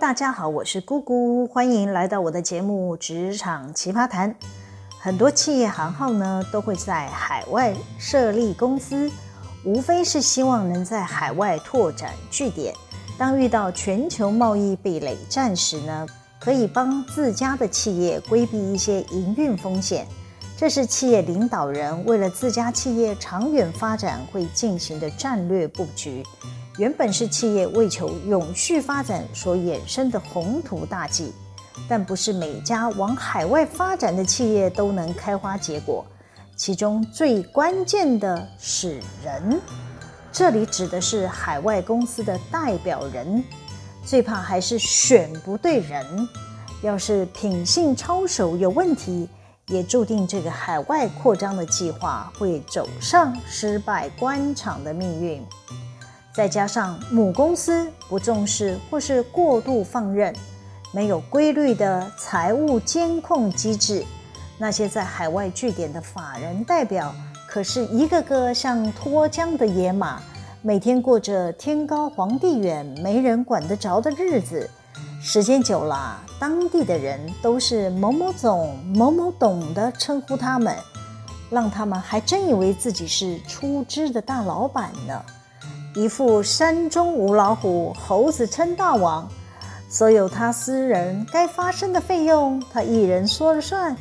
大家好，我是姑姑，欢迎来到我的节目《职场奇葩谈》。很多企业行号呢都会在海外设立公司，无非是希望能在海外拓展据点。当遇到全球贸易壁垒战时呢，可以帮自家的企业规避一些营运风险。这是企业领导人为了自家企业长远发展会进行的战略布局。原本是企业为求永续发展所衍生的宏图大计，但不是每家往海外发展的企业都能开花结果。其中最关键的是人，这里指的是海外公司的代表人。最怕还是选不对人，要是品性操守有问题，也注定这个海外扩张的计划会走上失败官场的命运。再加上母公司不重视或是过度放任，没有规律的财务监控机制，那些在海外据点的法人代表，可是一个个像脱缰的野马，每天过着天高皇帝远、没人管得着的日子。时间久了，当地的人都是某某总、某某董的称呼他们，让他们还真以为自己是出资的大老板呢。一副山中无老虎，猴子称大王。所有他私人该发生的费用，他一人说了算。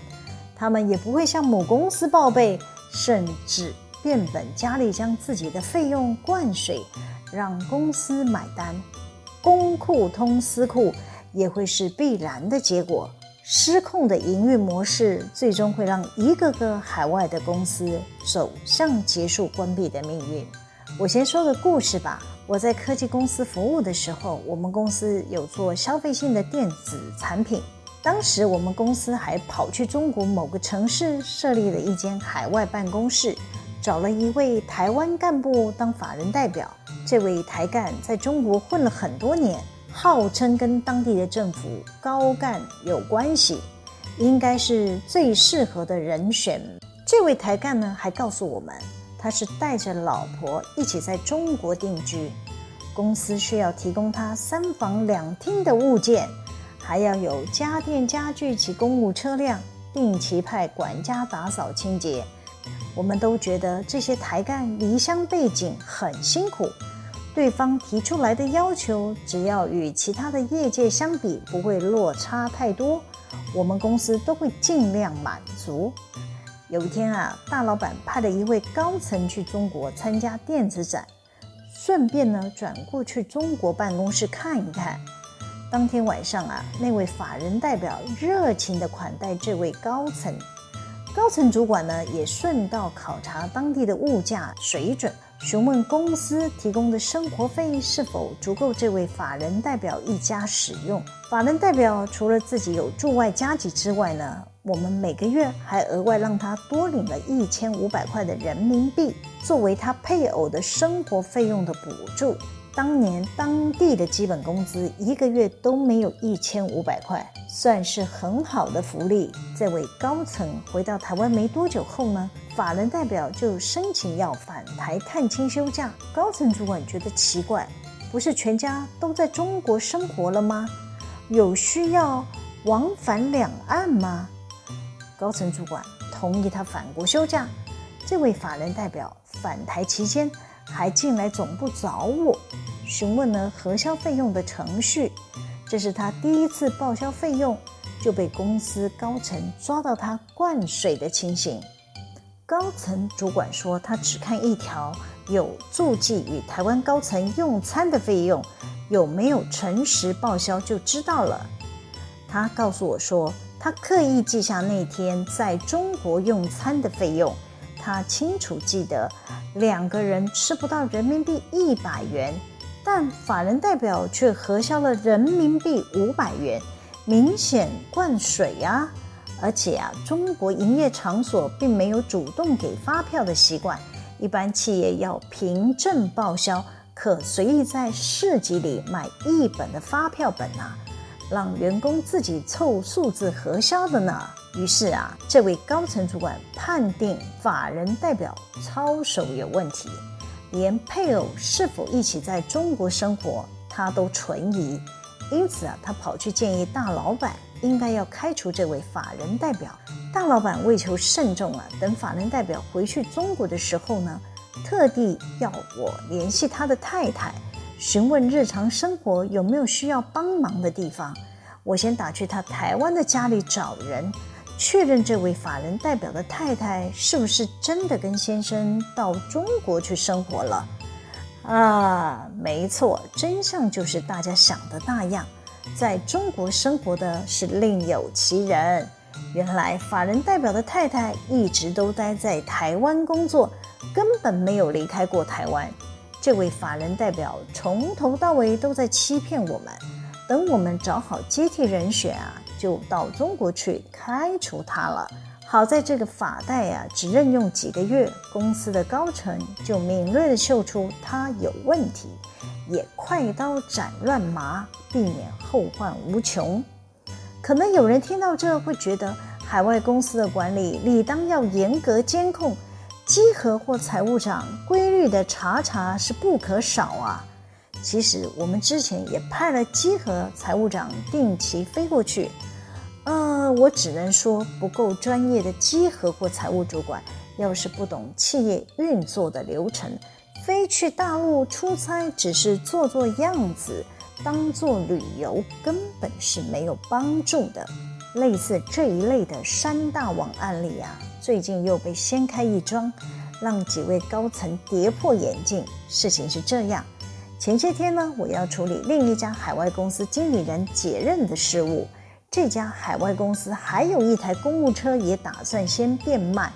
他们也不会向母公司报备，甚至变本加厉将自己的费用灌水，让公司买单。公库通私库也会是必然的结果。失控的营运模式，最终会让一个个海外的公司走向结束关闭的命运。我先说个故事吧。我在科技公司服务的时候，我们公司有做消费性的电子产品。当时我们公司还跑去中国某个城市设立了一间海外办公室，找了一位台湾干部当法人代表。这位台干在中国混了很多年，号称跟当地的政府高干有关系，应该是最适合的人选。这位台干呢，还告诉我们。他是带着老婆一起在中国定居，公司需要提供他三房两厅的物件，还要有家电家具及公务车辆，定期派管家打扫清洁。我们都觉得这些台干离乡背景很辛苦，对方提出来的要求，只要与其他的业界相比不会落差太多，我们公司都会尽量满足。有一天啊，大老板派了一位高层去中国参加电子展，顺便呢转过去中国办公室看一看。当天晚上啊，那位法人代表热情地款待这位高层，高层主管呢也顺道考察当地的物价水准，询问公司提供的生活费是否足够这位法人代表一家使用。法人代表除了自己有驻外加给之外呢，我们每个月还额外让他多领了一千五百块的人民币，作为他配偶的生活费用的补助。当年当地的基本工资一个月都没有一千五百块，算是很好的福利。这位高层回到台湾没多久后呢，法人代表就申请要返台探亲休假。高层主管觉得奇怪，不是全家都在中国生活了吗？有需要往返两岸吗？高层主管同意他返国休假，这位法人代表返台期间还进来总部找我，询问了核销费用的程序。这是他第一次报销费用就被公司高层抓到他灌水的情形。高层主管说，他只看一条有注记与台湾高层用餐的费用有没有诚实报销就知道了。他告诉我说。他刻意记下那天在中国用餐的费用，他清楚记得两个人吃不到人民币一百元，但法人代表却核销了人民币五百元，明显灌水呀！而且啊，中国营业场所并没有主动给发票的习惯，一般企业要凭证报销，可随意在市集里买一本的发票本啊。让员工自己凑数字核销的呢？于是啊，这位高层主管判定法人代表操守有问题，连配偶是否一起在中国生活他都存疑，因此啊，他跑去建议大老板应该要开除这位法人代表。大老板为求慎重啊，等法人代表回去中国的时候呢，特地要我联系他的太太，询问日常生活有没有需要帮忙的地方。我先打去他台湾的家里找人，确认这位法人代表的太太是不是真的跟先生到中国去生活了。啊，没错，真相就是大家想的那样，在中国生活的是另有其人。原来法人代表的太太一直都待在台湾工作，根本没有离开过台湾。这位法人代表从头到尾都在欺骗我们，等我们找好接替人选啊，就到中国去开除他了。好在这个法代、啊，只任用几个月，公司的高层就敏锐地嗅出他有问题，也快刀斩乱麻，避免后患无穷。可能有人听到这会觉得，海外公司的管理理当要严格监控，稽核或财务长规律的查查是不可少啊。其实我们之前也派了稽核财务长定期飞过去。呃，我只能说不够专业的稽核或财务主管，要是不懂企业运作的流程，飞去大陆出差只是做做样子，当做旅游，根本是没有帮助的。类似这一类的山大王案例啊，最近又被掀开一桩，让几位高层跌破眼镜。事情是这样，前些天呢，我要处理另一家海外公司经理人解任的事务。这家海外公司还有一台公务车，也打算先变卖。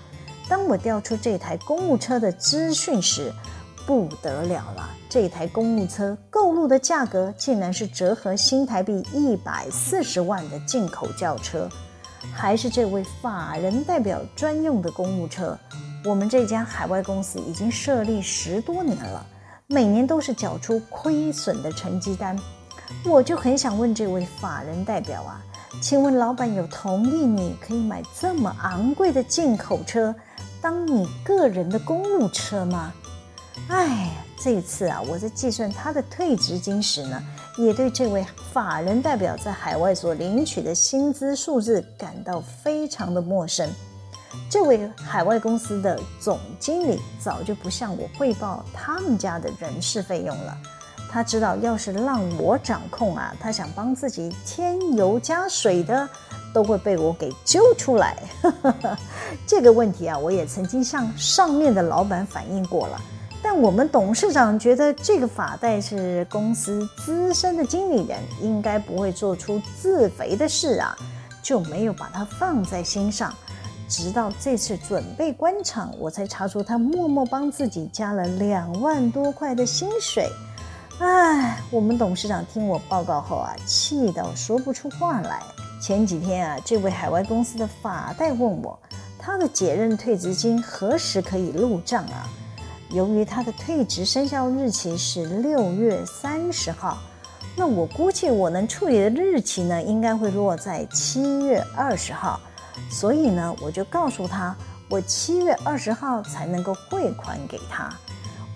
当我调出这台公务车的资讯时，不得了了！这台公务车购入的价格竟然是折合新台币一百四十万的进口轿车，还是这位法人代表专用的公务车。我们这家海外公司已经设立十多年了，每年都是缴出亏损的成绩单。我就很想问这位法人代表啊。请问老板有同意你可以买这么昂贵的进口车当你个人的公务车吗？哎，这次啊，我在计算他的退职金时呢，也对这位法人代表在海外所领取的薪资数字感到非常的陌生。这位海外公司的总经理早就不向我汇报他们家的人事费用了。他知道，要是让我掌控啊，他想帮自己添油加水的，都会被我给揪出来。这个问题啊，我也曾经向上面的老板反映过了，但我们董事长觉得这个法代是公司资深的经理人，应该不会做出自肥的事啊，就没有把他放在心上。直到这次准备关厂，我才查出他默默帮自己加了两万多块的薪水。唉，我们董事长听我报告后啊，气到说不出话来。前几天啊，这位海外公司的法代问我，他的解任退职金何时可以入账啊？由于他的退职生效日期是六月三十号，那我估计我能处理的日期呢，应该会落在七月二十号。所以呢，我就告诉他，我七月二十号才能够汇款给他。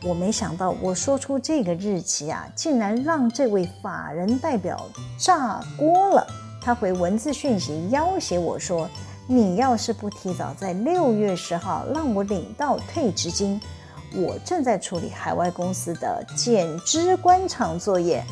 我没想到，我说出这个日期啊，竟然让这位法人代表炸锅了。他回文字讯息要挟我说：“你要是不提早在六月十号让我领到退职金，我正在处理海外公司的减资关厂作业，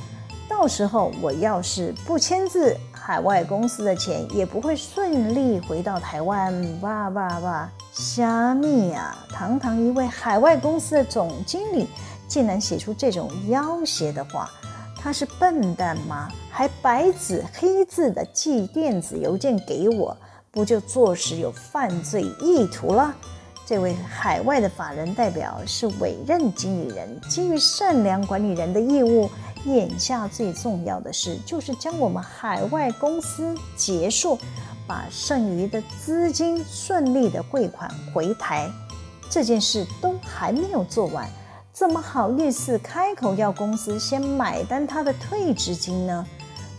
到时候我要是不签字。”海外公司的钱也不会顺利回到台湾，哇哇哇！虾米呀！堂堂一位海外公司的总经理，竟然写出这种要挟的话，他是笨蛋吗？还白纸黑字的寄电子邮件给我，不就坐实有犯罪意图了？这位海外的法人代表是委任经理人，基于善良管理人的义务。眼下最重要的事就是将我们海外公司结束，把剩余的资金顺利的汇款回台。这件事都还没有做完，怎么好意思开口要公司先买单他的退职金呢？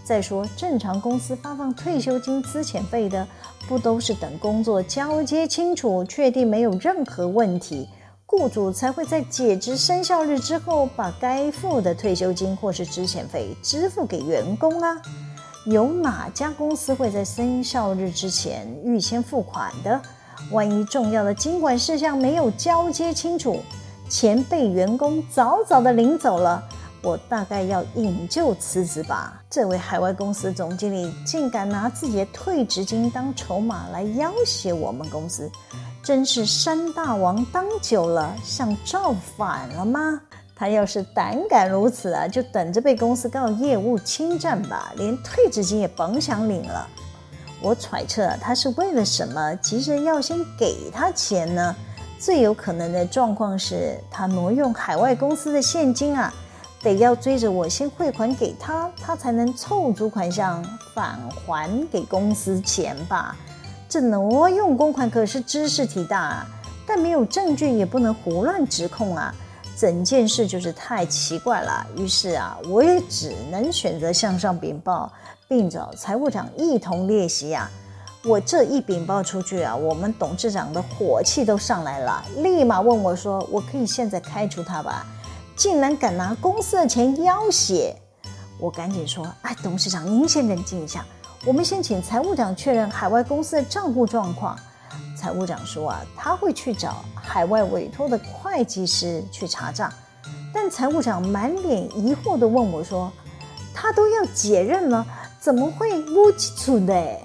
再说，正常公司发放退休金资遣费的，不都是等工作交接清楚，确定没有任何问题，雇主才会在解职生效日之后，把该付的退休金或是资遣费支付给员工啊。有哪家公司会在生效日之前预先付款的？万一重要的经管事项没有交接清楚，钱被员工早早的领走了，我大概要引咎辞职吧。这位海外公司总经理竟敢拿自己的退职金当筹码来要挟我们公司。真是山大王当久了，像造反了吗？他要是胆敢如此啊，就等着被公司告业务侵占吧，连退职金也甭想领了。我揣测他是为了什么急着要先给他钱呢？最有可能的状况是他挪用海外公司的现金啊，得要追着我先汇款给他，他才能凑足款项返还给公司钱吧。这挪用公款可是知事体大啊，但没有证据也不能胡乱指控啊，整件事就是太奇怪了。于是啊，我也只能选择向上禀报，并找财务长一同列席呀。我这一禀报出去啊，我们董事长的火气都上来了，立马问我说：“我可以现在开除他吧？竟然敢拿公司的钱要挟！”我赶紧说：“哎，董事长，您先冷静一下。”我们先请财务长确认海外公司的账户状况。财务长说啊，他会去找海外委托的会计师去查账。但财务长满脸疑惑地问我说：“他都要解任了，怎么会无基础的？”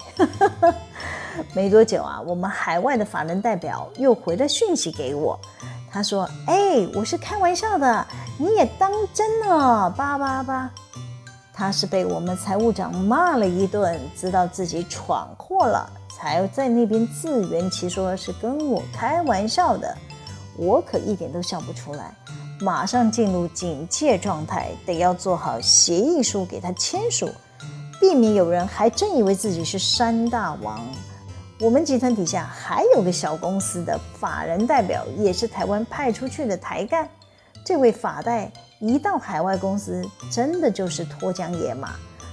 没多久啊，我们海外的法人代表又回了讯息给我，他说：“哎，我是开玩笑的，你也当真了，叭叭叭。”他是被我们财务长骂了一顿，知道自己闯祸了，才在那边自圆其说是跟我开玩笑的。我可一点都笑不出来，马上进入警戒状态，得要做好协议书给他签署，避免有人还真以为自己是山大王。我们集团底下还有个小公司的法人代表，也是台湾派出去的台干，这位法代。一到海外公司，真的就是脱缰野马，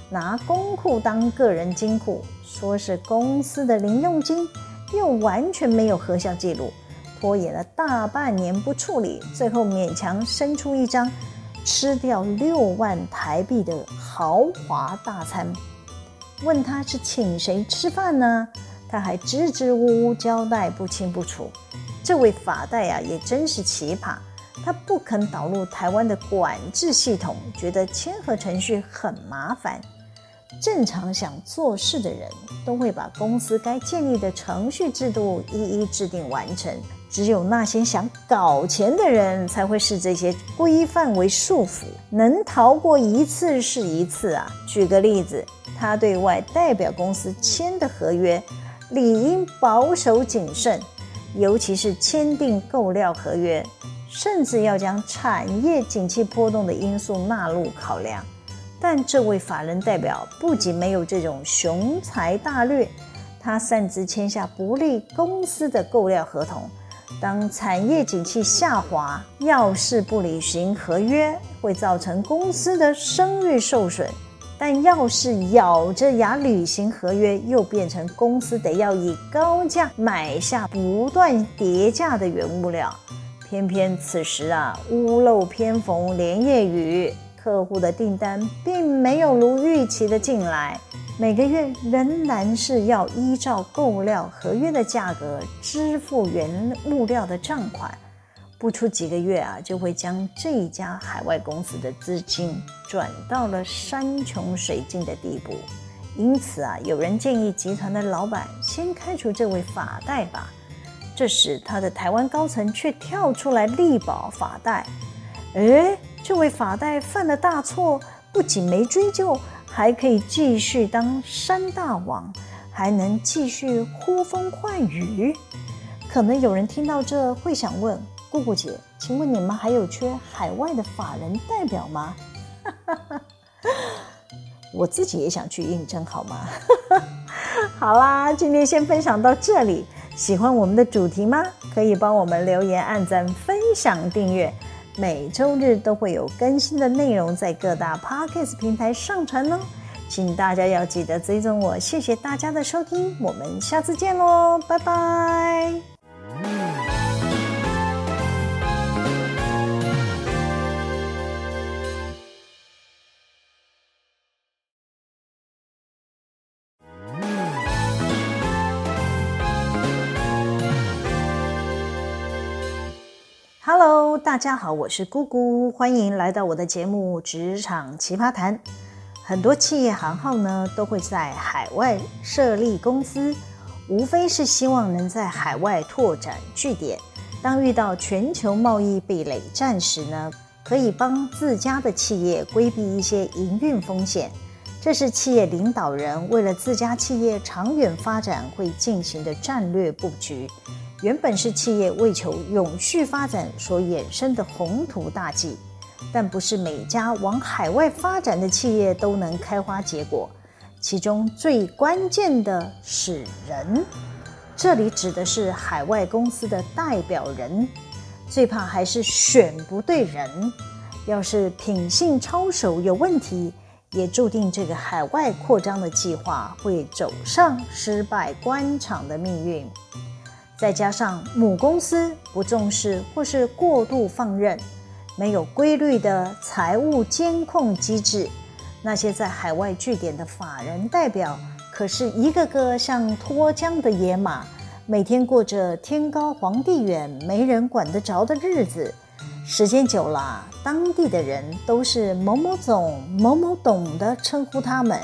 拿公库当个人金库，说是公司的零用金，又完全没有核销记录，拖延了大半年不处理，最后勉强生出一张吃掉六万台币的豪华大餐。问他是请谁吃饭呢？他还支支吾吾交代不清不楚。这位法代、啊，也真是奇葩。他不肯导入台湾的管制系统，觉得签合程序很麻烦。正常想做事的人都会把公司该建立的程序制度一一制定完成，只有那些想搞钱的人才会视这些规范为束缚，能逃过一次是一次啊。举个例子，他对外代表公司签的合约，理应保守谨慎，尤其是签订购料合约。甚至要将产业景气波动的因素纳入考量，但这位法人代表不仅没有这种雄才大略，他擅自签下不利公司的购料合同。当产业景气下滑，要是不履行合约，会造成公司的声誉受损；但要是咬着牙履行合约，又变成公司得要以高价买下不断叠价的原物料。偏偏此时啊，屋漏偏逢连夜雨，客户的订单并没有如预期的进来，每个月仍然是要依照购料合约的价格支付原物料的账款，不出几个月啊，就会将这一家海外公司的资金转到了山穷水尽的地步。因此啊，有人建议集团的老板先开除这位法代吧。这时，他的台湾高层却跳出来力保法代。诶，这位法代犯了大错，不仅没追究，还可以继续当山大王，还能继续呼风唤雨。可能有人听到这会想问：姑姑姐，请问你们还有缺海外的法人代表吗？我自己也想去应征，好吗？好啦，今天先分享到这里。喜欢我们的主题吗？可以帮我们留言、按赞、分享、订阅。每周日都会有更新的内容在各大 Podcast 平台上传哦，请大家要记得追踪我。谢谢大家的收听，我们下次见喽，拜拜。大家好，我是姑姑，欢迎来到我的节目《职场奇葩谈》。很多企业行号呢都会在海外设立公司，无非是希望能在海外拓展据点。当遇到全球贸易壁垒战时呢，可以帮自家的企业规避一些营运风险。这是企业领导人为了自家企业长远发展会进行的战略布局。原本是企业为求永续发展所衍生的宏图大计，但不是每家往海外发展的企业都能开花结果。其中最关键的是人，这里指的是海外公司的代表人。最怕还是选不对人，要是品性操守有问题，也注定这个海外扩张的计划会走上失败官场的命运。再加上母公司不重视或是过度放任，没有规律的财务监控机制，那些在海外据点的法人代表，可是一个个像脱缰的野马，每天过着天高皇帝远、没人管得着的日子。时间久了，当地的人都是某某总、某某董的称呼他们，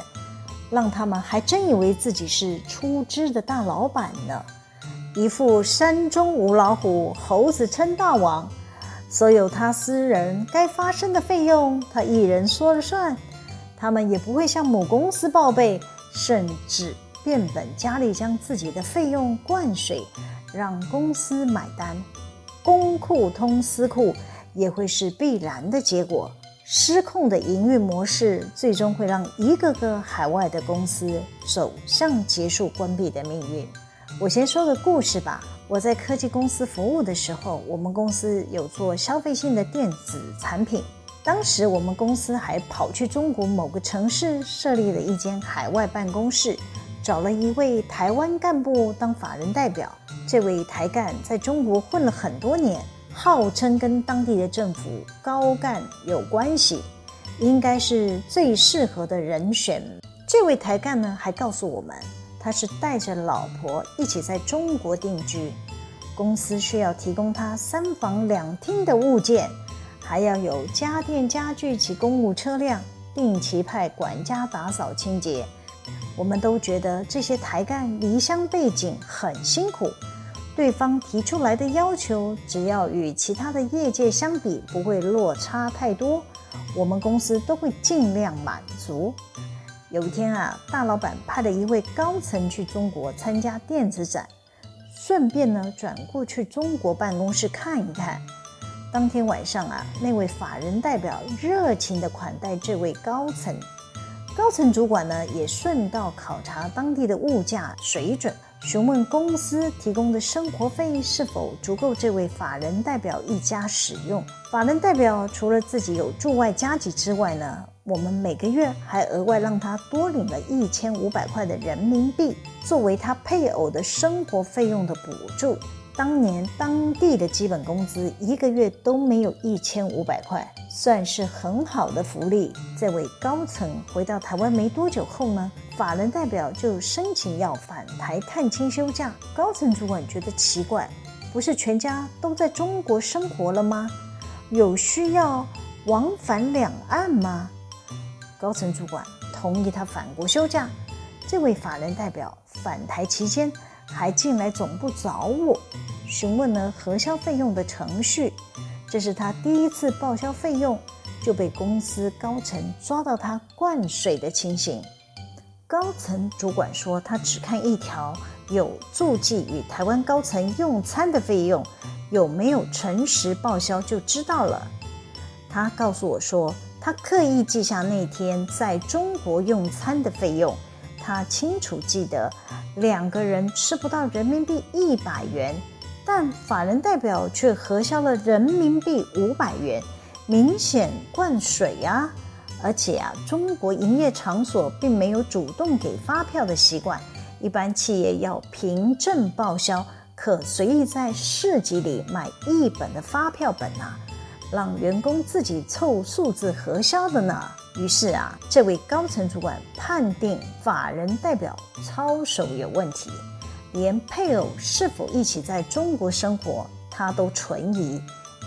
让他们还真以为自己是出资的大老板呢。一副山中无老虎，猴子称大王。所有他私人该发生的费用，他一人说了算。他们也不会向母公司报备，甚至变本加厉将自己的费用灌水，让公司买单。公库通私库也会是必然的结果。失控的营运模式，最终会让一个个海外的公司走向结束关闭的命运。我先说个故事吧。我在科技公司服务的时候，我们公司有做消费性的电子产品。当时我们公司还跑去中国某个城市设立了一间海外办公室，找了一位台湾干部当法人代表。这位台干在中国混了很多年，号称跟当地的政府高干有关系，应该是最适合的人选。这位台干呢，还告诉我们。他是带着老婆一起在中国定居，公司需要提供他三房两厅的物件，还要有家电家具及公务车辆，定期派管家打扫清洁。我们都觉得这些台干离乡背景很辛苦，对方提出来的要求，只要与其他的业界相比不会落差太多，我们公司都会尽量满足。有一天啊，大老板派了一位高层去中国参加电子展，顺便呢转过去中国办公室看一看。当天晚上啊，那位法人代表热情地款待这位高层，高层主管呢也顺道考察当地的物价水准，询问公司提供的生活费是否足够这位法人代表一家使用。法人代表除了自己有驻外加给之外呢，我们每个月还额外让他多领了一千五百块的人民币，作为他配偶的生活费用的补助。当年当地的基本工资一个月都没有一千五百块，算是很好的福利。这位高层回到台湾没多久后呢，法人代表就申请要返台探亲休假。高层主管觉得奇怪，不是全家都在中国生活了吗？有需要往返两岸吗？高层主管同意他返国休假，这位法人代表返台期间还进来总部找我，询问了核销费用的程序。这是他第一次报销费用就被公司高层抓到他灌水的情形。高层主管说，他只看一条有注记与台湾高层用餐的费用，有没有诚实报销就知道了。他告诉我说。他刻意记下那天在中国用餐的费用，他清楚记得两个人吃不到人民币一百元，但法人代表却核销了人民币五百元，明显灌水呀！而且啊，中国营业场所并没有主动给发票的习惯，一般企业要凭证报销，可随意在市集里买一本的发票本啊。让员工自己凑数字核销的呢？于是啊，这位高层主管判定法人代表操守有问题，连配偶是否一起在中国生活他都存疑，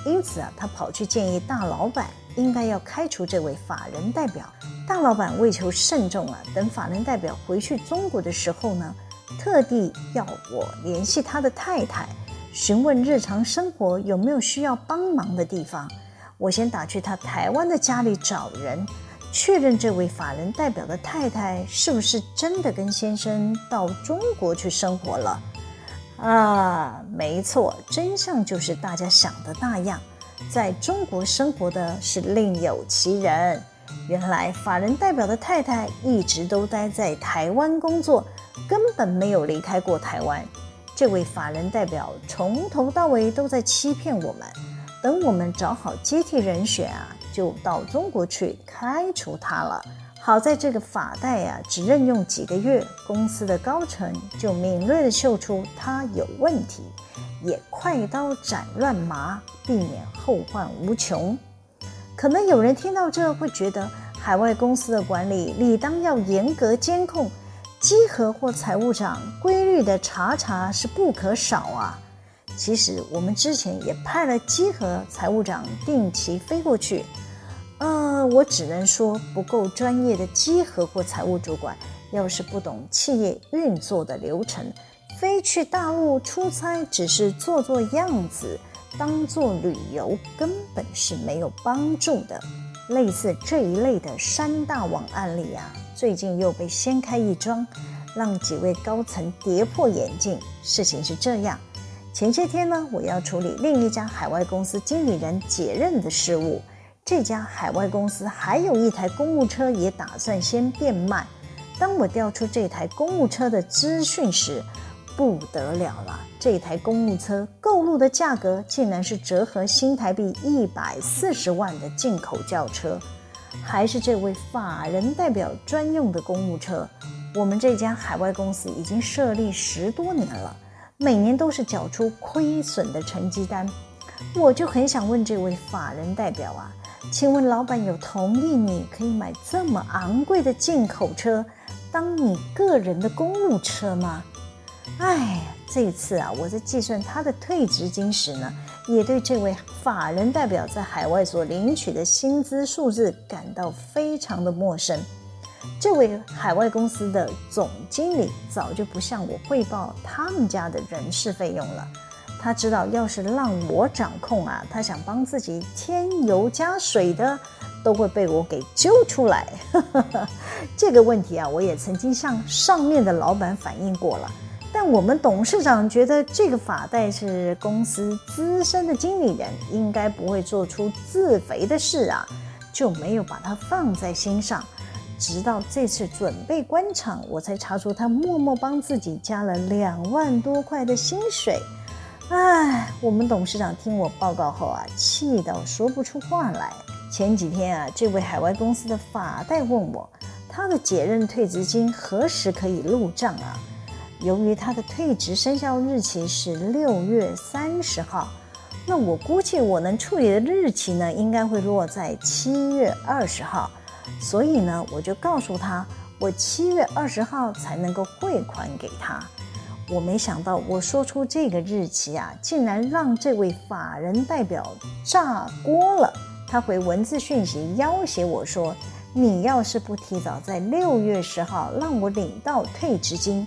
因此啊，他跑去建议大老板应该要开除这位法人代表。大老板为求慎重啊，等法人代表回去中国的时候呢，特地要我联系他的太太，询问日常生活有没有需要帮忙的地方。我先打去他台湾的家里找人，确认这位法人代表的太太是不是真的跟先生到中国去生活了。啊，没错，真相就是大家想的那样，在中国生活的是另有其人。原来法人代表的太太一直都待在台湾工作，根本没有离开过台湾。这位法人代表从头到尾都在欺骗我们，等我们找好接替人选啊，就到中国去开除他了。好在这个法代呀、啊，只任用几个月，公司的高层就敏锐地嗅出他有问题，也快刀斩乱麻，避免后患无穷。可能有人听到这会觉得，海外公司的管理理当要严格监控，稽核或财务长规律的查查是不可少啊。其实我们之前也派了稽核财务长定期飞过去。呃，我只能说不够专业的稽核或财务主管，要是不懂企业运作的流程，飞去大陆出差只是做做样子，当做旅游，根本是没有帮助的。类似这一类的山大王案例啊，最近又被掀开一桩，让几位高层跌破眼镜。事情是这样，前些天呢，我要处理另一家海外公司经理人解任的事务。这家海外公司还有一台公务车，也打算先变卖。当我调出这台公务车的资讯时，不得了了！这台公务车购入的价格竟然是折合新台币一百四十万的进口轿车，还是这位法人代表专用的公务车。我们这家海外公司已经设立十多年了，每年都是缴出亏损的成绩单。我就很想问这位法人代表啊。请问老板有同意你可以买这么昂贵的进口车当你个人的公务车吗？哎，这次啊，我在计算他的退职金时呢，也对这位法人代表在海外所领取的薪资数字感到非常的陌生。这位海外公司的总经理早就不向我汇报他们家的人事费用了。他知道，要是让我掌控啊，他想帮自己添油加水的，都会被我给揪出来。这个问题啊，我也曾经向上面的老板反映过了，但我们董事长觉得这个法代是公司资深的经理人，应该不会做出自肥的事啊，就没有把他放在心上。直到这次准备关厂，我才查出他默默帮自己加了两万多块的薪水。唉，我们董事长听我报告后啊，气到说不出话来。前几天啊，这位海外公司的法代问我，他的解任退职金何时可以入账啊？由于他的退职生效日期是六月三十号，那我估计我能处理的日期呢，应该会落在七月二十号。所以呢，我就告诉他，我七月二十号才能够汇款给他。我没想到，我说出这个日期啊，竟然让这位法人代表炸锅了。他回文字讯息要挟我说：“你要是不提早在六月十号让我领到退职金，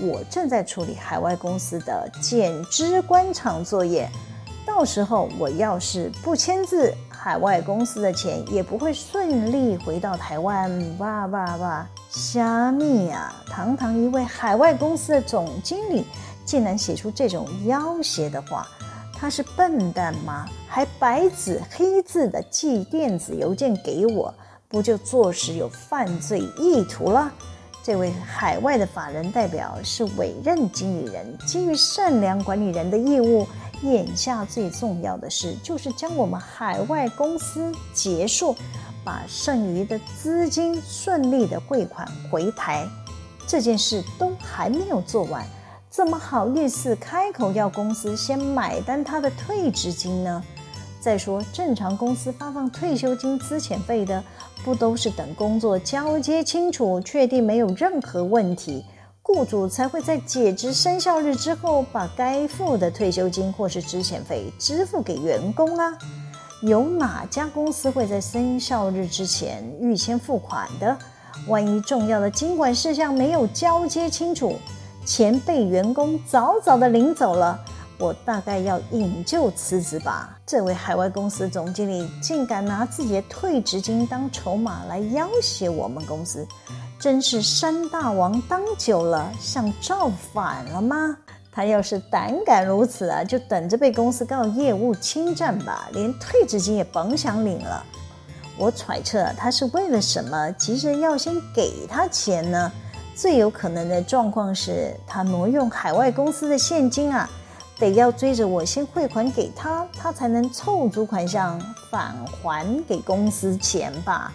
我正在处理海外公司的减资官场作业，到时候我要是不签字。”海外公司的钱也不会顺利回到台湾，哇哇哇！虾米呀！堂堂一位海外公司的总经理，竟然写出这种要挟的话，他是笨蛋吗？还白纸黑字的寄电子邮件给我，不就坐实有犯罪意图了？这位海外的法人代表是委任经理人，基于善良管理人的义务。眼下最重要的事就是将我们海外公司结束，把剩余的资金顺利的汇款回台。这件事都还没有做完，怎么好意思开口要公司先买单他的退职金呢？再说，正常公司发放退休金资遣费的，不都是等工作交接清楚，确定没有任何问题，雇主才会在解职生效日之后，把该付的退休金或是资遣费支付给员工啊。有哪家公司会在生效日之前预先付款的？万一重要的经管事项没有交接清楚，钱被员工早早的领走了，我大概要引咎辞职吧。这位海外公司总经理竟敢拿自己的退职金当筹码来要挟我们公司。真是山大王当久了，像造反了吗？他要是胆敢如此啊，就等着被公司告业务侵占吧，连退职金也甭想领了。我揣测他是为了什么急着要先给他钱呢？最有可能的状况是他挪用海外公司的现金啊，得要追着我先汇款给他，他才能凑足款项返还给公司钱吧。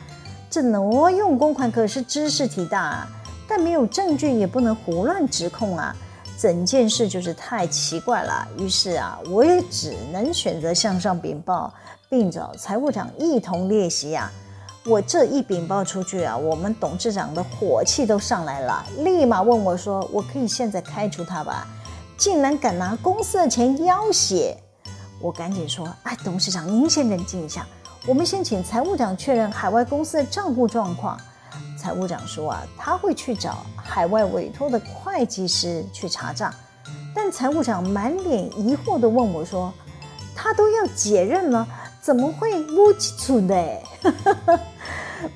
这挪用公款可是知事体大啊，但没有证据也不能胡乱指控啊，整件事就是太奇怪了。于是啊，我也只能选择向上禀报，并找财务长一同列席啊。我这一禀报出去啊，我们董事长的火气都上来了，立马问我说：“我可以现在开除他吧？竟然敢拿公司的钱要挟！”我赶紧说：“哎，董事长，您先冷静一下。”我们先请财务长确认海外公司的账户状况。财务长说啊，他会去找海外委托的会计师去查账。但财务长满脸疑惑地问我说：“他都要解任了，怎么会无基础的？”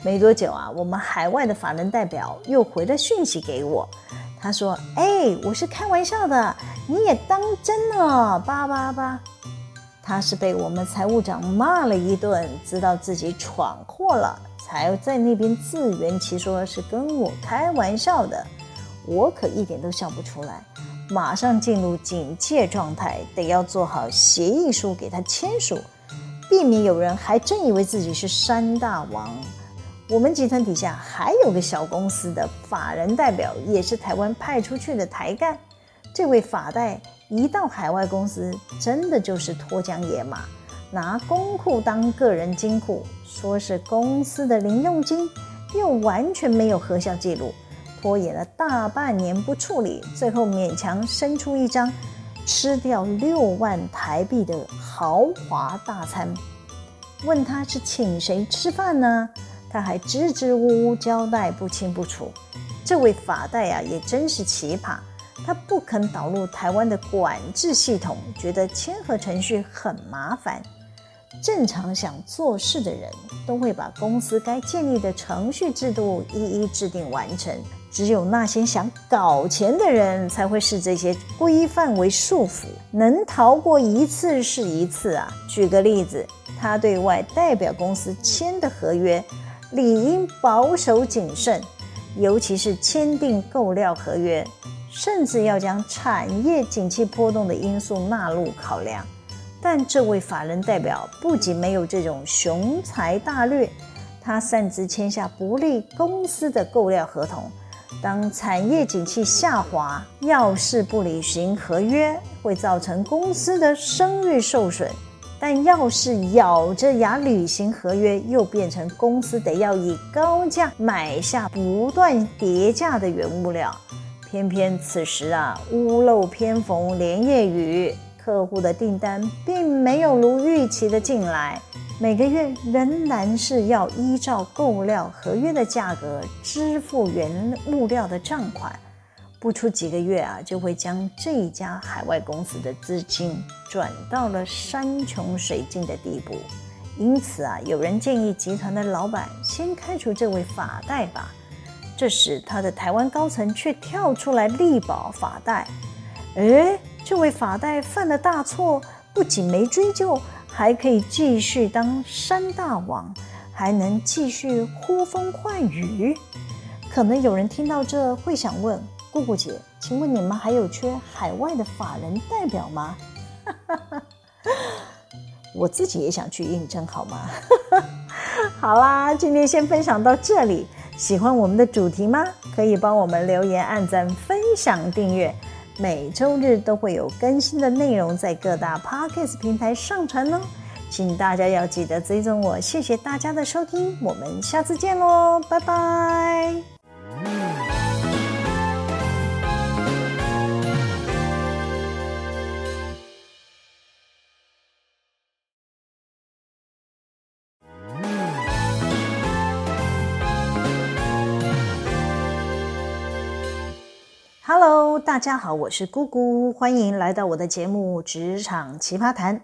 没多久啊，我们海外的法人代表又回了讯息给我，他说：“哎，我是开玩笑的，你也当真了？”叭叭叭。他是被我们财务长骂了一顿，知道自己闯祸了，才在那边自圆其说是跟我开玩笑的。我可一点都笑不出来，马上进入警戒状态，得要做好协议书给他签署，避免有人还真以为自己是山大王。我们集团底下还有个小公司的法人代表，也是台湾派出去的台干，这位法代。一到海外公司，真的就是脱缰野马，拿公库当个人金库，说是公司的零用金，又完全没有核销记录，拖延了大半年不处理，最后勉强生出一张吃掉六万台币的豪华大餐。问他是请谁吃饭呢？他还支支吾吾交代不清不楚。这位法代啊，也真是奇葩。他不肯导入台湾的管制系统，觉得签合程序很麻烦。正常想做事的人都会把公司该建立的程序制度一一制定完成，只有那些想搞钱的人才会视这些规范为束缚，能逃过一次是一次啊。举个例子，他对外代表公司签的合约，理应保守谨慎，尤其是签订购料合约。甚至要将产业景气波动的因素纳入考量，但这位法人代表不仅没有这种雄才大略，他擅自签下不利公司的购料合同。当产业景气下滑，要是不履行合约，会造成公司的声誉受损；但要是咬着牙履行合约，又变成公司得要以高价买下不断跌价的原物料。偏偏此时啊，屋漏偏逢连夜雨，客户的订单并没有如预期的进来，每个月仍然是要依照购料合约的价格支付原物料的账款，不出几个月啊，就会将这一家海外公司的资金转到了山穷水尽的地步。因此啊，有人建议集团的老板先开除这位法代吧。这时，他的台湾高层却跳出来力保法代。诶，这位法代犯了大错，不仅没追究，还可以继续当山大王，还能继续呼风唤雨。可能有人听到这会想问：姑姑姐，请问你们还有缺海外的法人代表吗？我自己也想去应征，好吗？好啦，今天先分享到这里。喜欢我们的主题吗？可以帮我们留言、按赞、分享、订阅。每周日都会有更新的内容在各大 Podcast 平台上传哦，请大家要记得追踪我。谢谢大家的收听，我们下次见喽，拜拜。大家好，我是姑姑，欢迎来到我的节目《职场奇葩谈》。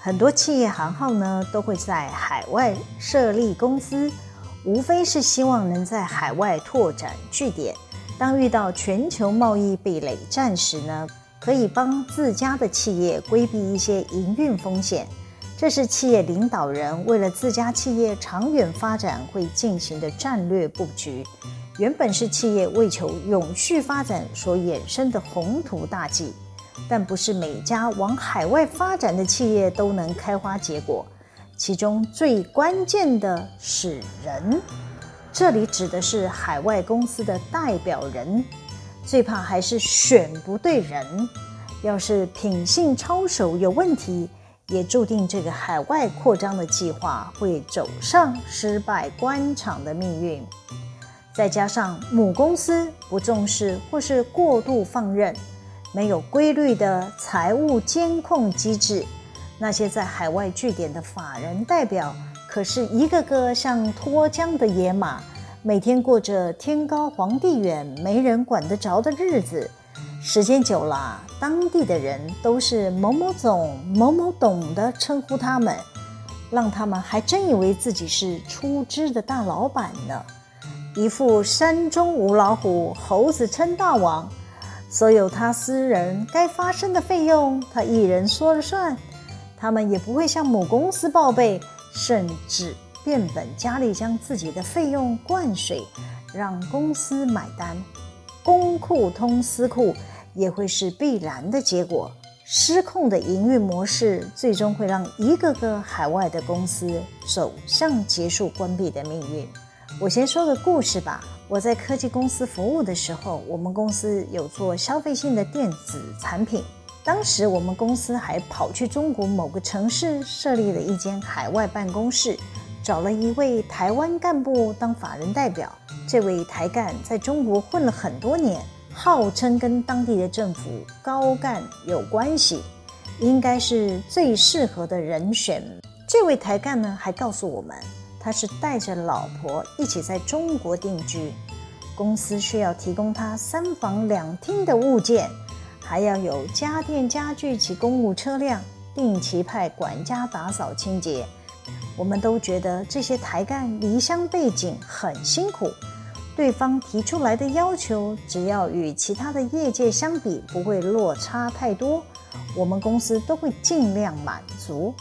很多企业行号呢都会在海外设立公司，无非是希望能在海外拓展据点。当遇到全球贸易壁垒战时呢，可以帮自家的企业规避一些营运风险。这是企业领导人为了自家企业长远发展会进行的战略布局。原本是企业为求永续发展所衍生的宏图大计，但不是每家往海外发展的企业都能开花结果。其中最关键的是人，这里指的是海外公司的代表人。最怕还是选不对人，要是品性操守有问题，也注定这个海外扩张的计划会走上失败官场的命运。再加上母公司不重视或是过度放任，没有规律的财务监控机制，那些在海外据点的法人代表，可是一个个像脱缰的野马，每天过着天高皇帝远、没人管得着的日子。时间久了，当地的人都是某某总、某某董的称呼他们，让他们还真以为自己是出资的大老板呢。一副山中无老虎，猴子称大王。所有他私人该发生的费用，他一人说了算。他们也不会向母公司报备，甚至变本加厉将自己的费用灌水，让公司买单。公库通私库也会是必然的结果。失控的营运模式，最终会让一个个海外的公司走向结束关闭的命运。我先说个故事吧。我在科技公司服务的时候，我们公司有做消费性的电子产品。当时我们公司还跑去中国某个城市设立了一间海外办公室，找了一位台湾干部当法人代表。这位台干在中国混了很多年，号称跟当地的政府高干有关系，应该是最适合的人选。这位台干呢，还告诉我们。他是带着老婆一起在中国定居，公司需要提供他三房两厅的物件，还要有家电家具及公务车辆，定期派管家打扫清洁。我们都觉得这些台干离乡背景很辛苦，对方提出来的要求，只要与其他的业界相比不会落差太多，我们公司都会尽量满足。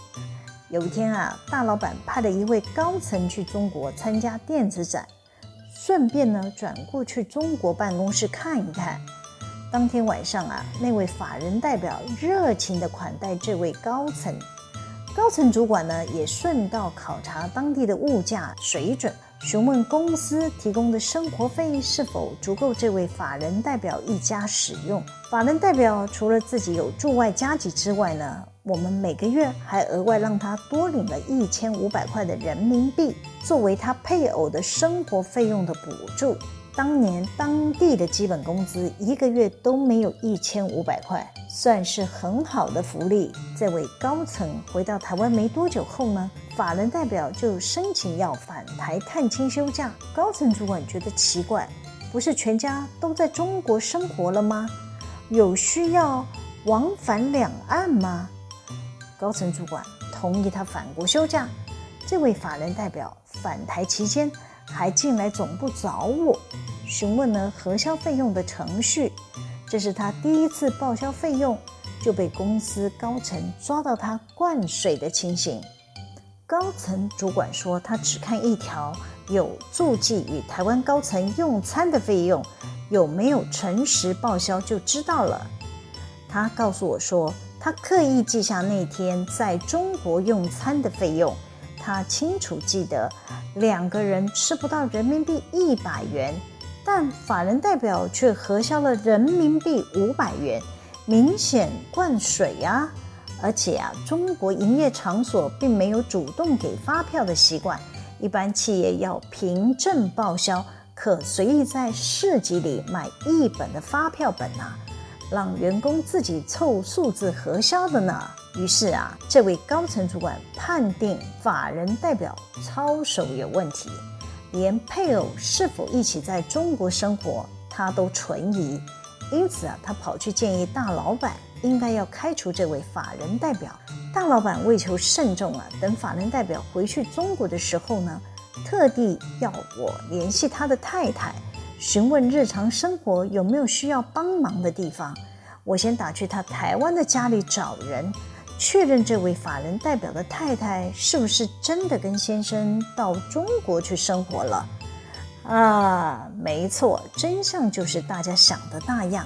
有一天啊，大老板派了一位高层去中国参加电子展，顺便呢转过去中国办公室看一看。当天晚上啊，那位法人代表热情地款待这位高层，高层主管呢也顺道考察当地的物价水准，询问公司提供的生活费是否足够这位法人代表一家使用。法人代表除了自己有驻外加给之外呢，我们每个月还额外让他多领了一千五百块的人民币，作为他配偶的生活费用的补助。当年当地的基本工资一个月都没有一千五百块，算是很好的福利。这位高层回到台湾没多久后呢，法人代表就申请要返台探亲休假。高层主管觉得奇怪，不是全家都在中国生活了吗？有需要往返两岸吗？高层主管同意他返国休假，这位法人代表返台期间还进来总部找我，询问了核销费用的程序。这是他第一次报销费用，就被公司高层抓到他灌水的情形。高层主管说，他只看一条有注记与台湾高层用餐的费用，有没有诚实报销就知道了。他告诉我说。他刻意记下那天在中国用餐的费用，他清楚记得两个人吃不到人民币一百元，但法人代表却核销了人民币五百元，明显灌水呀！而且啊，中国营业场所并没有主动给发票的习惯，一般企业要凭证报销，可随意在市集里买一本的发票本啊。让员工自己凑数字核销的呢？于是啊，这位高层主管判定法人代表操守有问题，连配偶是否一起在中国生活他都存疑，因此啊，他跑去建议大老板应该要开除这位法人代表。大老板为求慎重啊，等法人代表回去中国的时候呢，特地要我联系他的太太，询问日常生活有没有需要帮忙的地方。我先打去他台湾的家里找人，确认这位法人代表的太太是不是真的跟先生到中国去生活了。啊，没错，真相就是大家想的那样，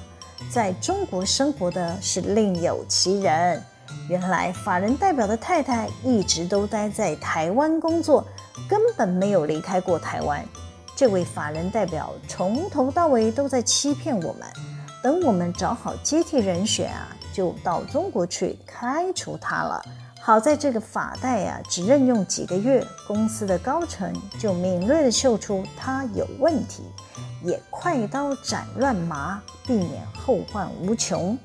在中国生活的是另有其人。原来法人代表的太太一直都待在台湾工作，根本没有离开过台湾。这位法人代表从头到尾都在欺骗我们，等我们找好接替人选啊，就到中国去开除他了。好在这个法代呀、啊，只任用几个月，公司的高层就敏锐地嗅出他有问题，也快刀斩乱麻，避免后患无穷。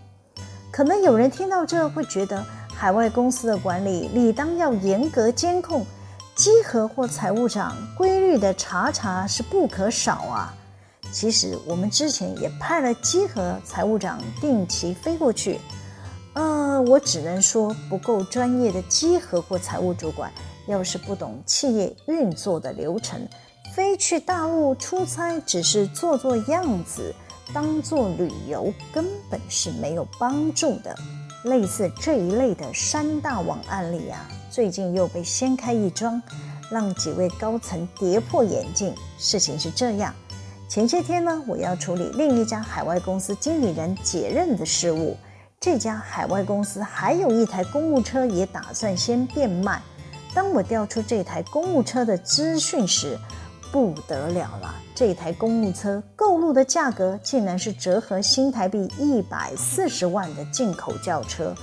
可能有人听到这会觉得，海外公司的管理理当要严格监控。稽核或财务长规律的查查是不可少啊。其实我们之前也派了稽核财务长定期飞过去。呃，我只能说不够专业的稽核或财务主管，要是不懂企业运作的流程，飞去大陆出差只是做做样子，当做旅游根本是没有帮助的。类似这一类的山大王案例啊。最近又被掀开一桩，让几位高层跌破眼镜。事情是这样：前些天呢，我要处理另一家海外公司经理人解任的事务。这家海外公司还有一台公务车，也打算先变卖。当我调出这台公务车的资讯时，不得了了！这台公务车购入的价格竟然是折合新台币一百四十万的进口轿车。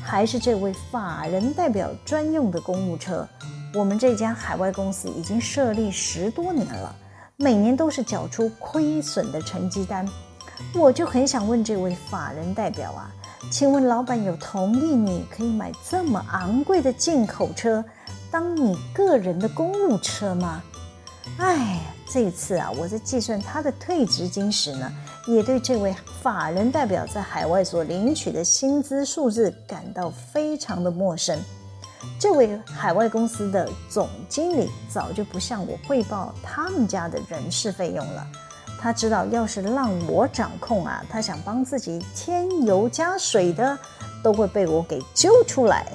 还是这位法人代表专用的公务车。我们这家海外公司已经设立十多年了，每年都是缴出亏损的成绩单。我就很想问这位法人代表啊，请问老板有同意你可以买这么昂贵的进口车当你个人的公务车吗？哎，这次啊，我在计算他的退职金时呢。也对这位法人代表在海外所领取的薪资数字感到非常的陌生。这位海外公司的总经理早就不向我汇报他们家的人事费用了。他知道，要是让我掌控啊，他想帮自己添油加水的，都会被我给揪出来。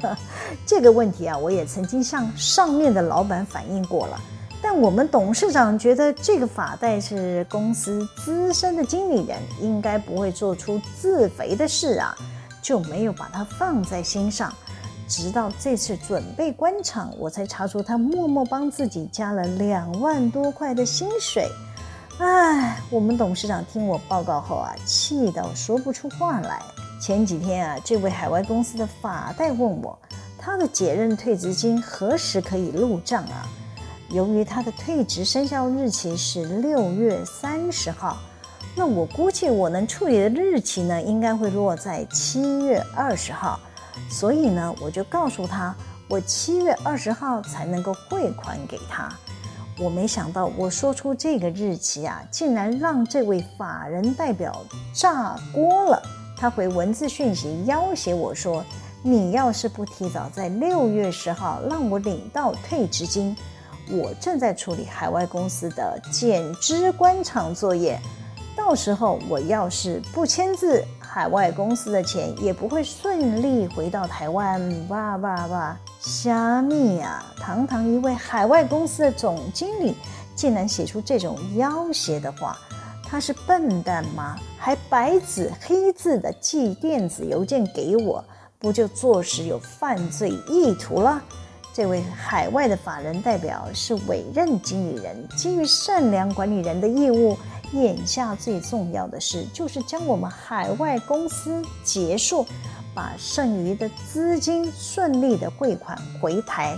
这个问题啊，我也曾经向上面的老板反映过了。但我们董事长觉得这个法代是公司资深的经理人，应该不会做出自肥的事啊，就没有把他放在心上。直到这次准备关厂，我才查出他默默帮自己加了两万多块的薪水。唉，我们董事长听我报告后啊，气到说不出话来。前几天啊，这位海外公司的法代问我，他的解任退职金何时可以入账啊？由于他的退职生效日期是六月三十号，那我估计我能处理的日期呢，应该会落在七月二十号。所以呢，我就告诉他，我七月二十号才能够汇款给他。我没想到我说出这个日期啊，竟然让这位法人代表炸锅了。他回文字讯息要挟我说：“你要是不提早在六月十号让我领到退职金。”我正在处理海外公司的减资关厂作业，到时候我要是不签字，海外公司的钱也不会顺利回到台湾。哇哇哇！虾米啊！堂堂一位海外公司的总经理，竟然写出这种要挟的话，他是笨蛋吗？还白纸黑字的寄电子邮件给我，不就坐实有犯罪意图了？这位海外的法人代表是委任经理人，基于善良管理人的义务，眼下最重要的事就是将我们海外公司结束，把剩余的资金顺利的汇款回台。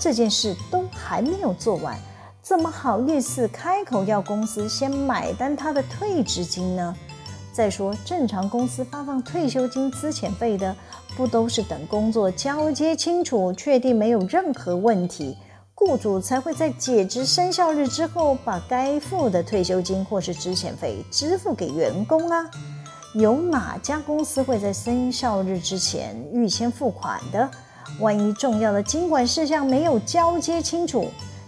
这件事都还没有做完，怎么好意思开口要公司先买单他的退职金呢？再说，正常公司发放退休金资遣费的，不都是等工作交接清楚，确定没有任何问题，雇主才会在解职生效日之后，把该付的退休金或是资遣费支付给员工啊。有哪家公司会在生效日之前预先付款的？万一重要的经管事项没有交接清楚，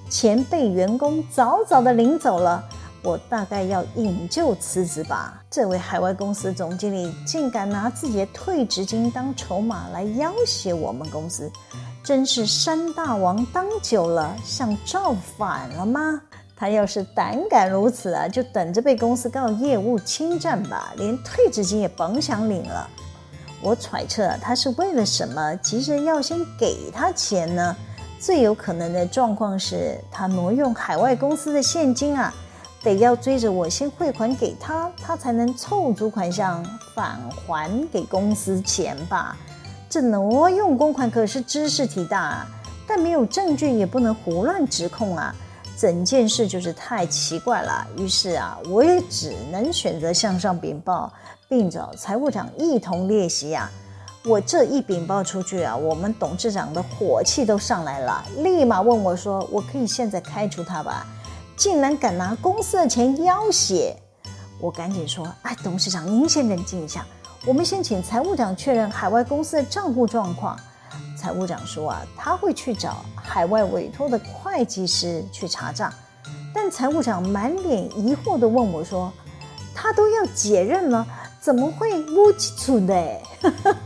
钱被员工早早的领走了，我大概要引咎辞职吧。这位海外公司总经理竟敢拿自己的退职金当筹码来要挟我们公司，真是山大王当久了，想造反了吗？他要是胆敢如此啊，就等着被公司告业务侵占吧，连退职金也甭想领了。我揣测他是为了什么急着要先给他钱呢？最有可能的状况是他挪用海外公司的现金啊，得要追着我先汇款给他，他才能凑足款项返还给公司钱吧？这挪用公款可是知事体大啊，但没有证据也不能胡乱指控啊，整件事就是太奇怪了。于是啊，我也只能选择向上禀报。并找财务长一同列席呀！我这一禀报出去啊，我们董事长的火气都上来了，立马问我说：“我可以现在开除他吧？竟然敢拿公司的钱要挟！”我赶紧说：“哎，董事长，您先冷静一下，我们先请财务长确认海外公司的账户状况。”财务长说：“啊，他会去找海外委托的会计师去查账。”但财务长满脸疑惑地问我说：“他都要解任了？”怎么会无基础的？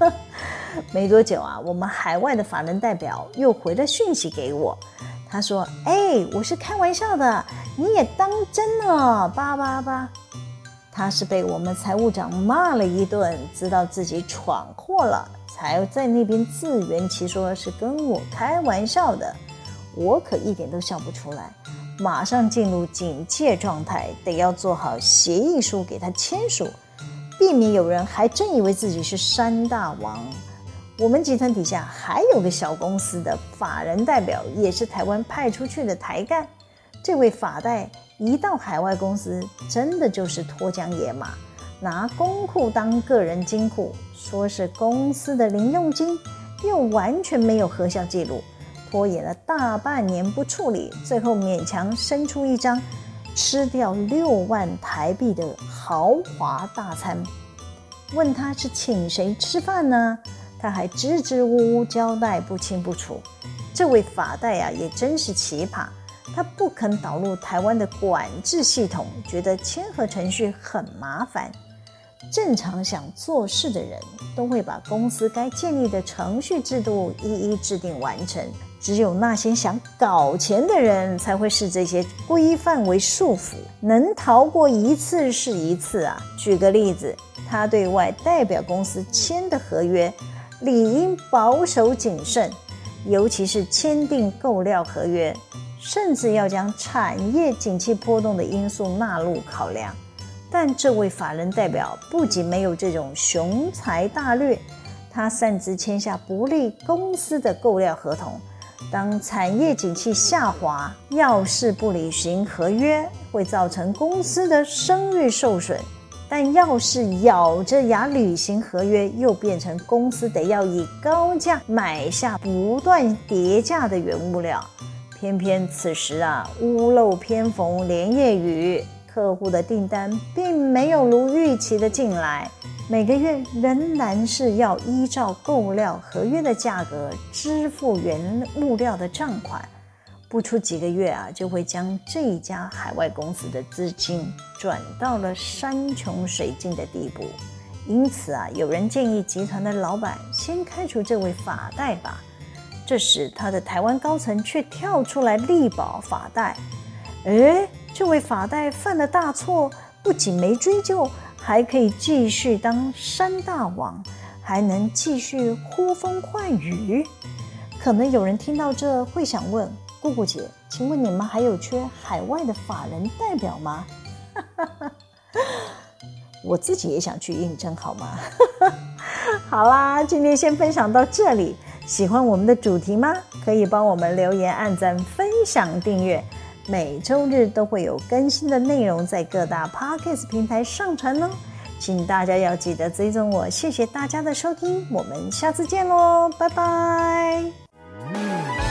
没多久啊，我们海外的法人代表又回了讯息给我，他说：“哎，我是开玩笑的，你也当真了？”叭叭叭，他是被我们财务长骂了一顿，知道自己闯祸了，才在那边自圆其说是跟我开玩笑的。我可一点都笑不出来，马上进入警戒状态，得要做好协议书给他签署。避免有人还真以为自己是山大王。我们集团底下还有个小公司的法人代表，也是台湾派出去的台干。这位法代一到海外公司，真的就是脱缰野马，拿公库当个人金库，说是公司的零用金，又完全没有核销记录，拖延了大半年不处理，最后勉强伸出一张。吃掉六万台币的豪华大餐，问他是请谁吃饭呢？他还支支吾吾交代不清不楚。这位法代啊，也真是奇葩，他不肯导入台湾的管制系统，觉得签合程序很麻烦。正常想做事的人都会把公司该建立的程序制度一一制定完成。只有那些想搞钱的人才会视这些规范为束缚，能逃过一次是一次啊！举个例子，他对外代表公司签的合约，理应保守谨慎，尤其是签订购料合约，甚至要将产业景气波动的因素纳入考量。但这位法人代表不仅没有这种雄才大略，他擅自签下不利公司的购料合同。当产业景气下滑，要是不履行合约，会造成公司的声誉受损；但要是咬着牙履行合约，又变成公司得要以高价买下不断跌价的原物料。偏偏此时啊，屋漏偏逢连夜雨，客户的订单并没有如预期的进来。每个月仍然是要依照购料合约的价格支付原物料的账款，不出几个月啊，就会将这一家海外公司的资金转到了山穷水尽的地步。因此啊，有人建议集团的老板先开除这位法代吧。这时，他的台湾高层却跳出来力保法代。诶，这位法代犯了大错，不仅没追究。还可以继续当山大王，还能继续呼风唤雨。可能有人听到这会想问：姑姑姐，请问你们还有缺海外的法人代表吗？我自己也想去应征，好吗？好啦，今天先分享到这里。喜欢我们的主题吗？可以帮我们留言、按赞、分享、订阅。每周日都会有更新的内容在各大 Podcast 平台上传哦，请大家要记得追踪我。谢谢大家的收听，我们下次见喽，拜拜。